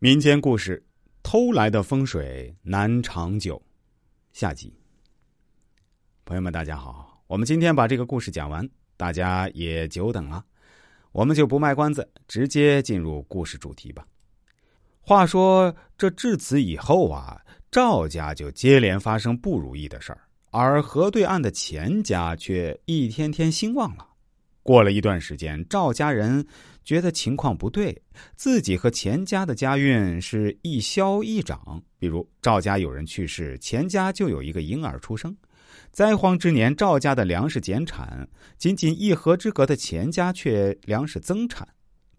民间故事：偷来的风水难长久。下集，朋友们，大家好，我们今天把这个故事讲完，大家也久等了，我们就不卖关子，直接进入故事主题吧。话说，这至此以后啊，赵家就接连发生不如意的事儿，而河对岸的钱家却一天天兴旺了。过了一段时间，赵家人觉得情况不对，自己和钱家的家运是一消一长。比如赵家有人去世，钱家就有一个婴儿出生；灾荒之年，赵家的粮食减产，仅仅一河之隔的钱家却粮食增产。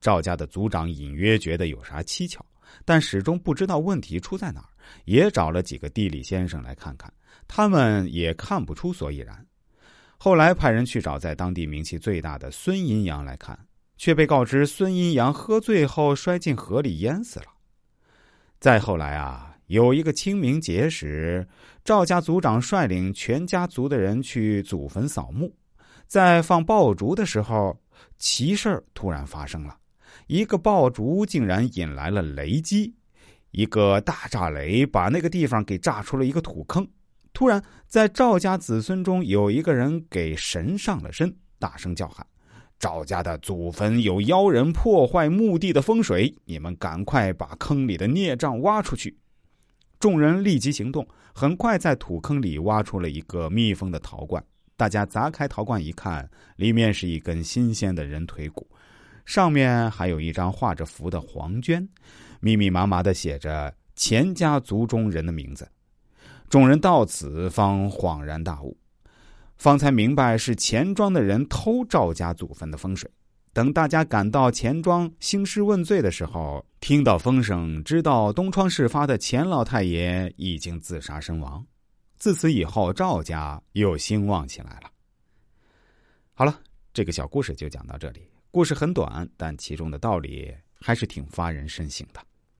赵家的族长隐约觉得有啥蹊跷，但始终不知道问题出在哪儿，也找了几个地理先生来看看，他们也看不出所以然。后来派人去找在当地名气最大的孙阴阳来看，却被告知孙阴阳喝醉后摔进河里淹死了。再后来啊，有一个清明节时，赵家族长率领全家族的人去祖坟扫墓，在放爆竹的时候，奇事突然发生了，一个爆竹竟然引来了雷击，一个大炸雷把那个地方给炸出了一个土坑。突然，在赵家子孙中有一个人给神上了身，大声叫喊：“赵家的祖坟有妖人破坏墓地的风水，你们赶快把坑里的孽障挖出去！”众人立即行动，很快在土坑里挖出了一个密封的陶罐。大家砸开陶罐一看，里面是一根新鲜的人腿骨，上面还有一张画着符的黄绢，密密麻麻的写着钱家族中人的名字。众人到此方恍然大悟，方才明白是钱庄的人偷赵家祖坟的风水。等大家赶到钱庄兴师问罪的时候，听到风声，知道东窗事发的钱老太爷已经自杀身亡。自此以后，赵家又兴旺起来了。好了，这个小故事就讲到这里。故事很短，但其中的道理还是挺发人深省的。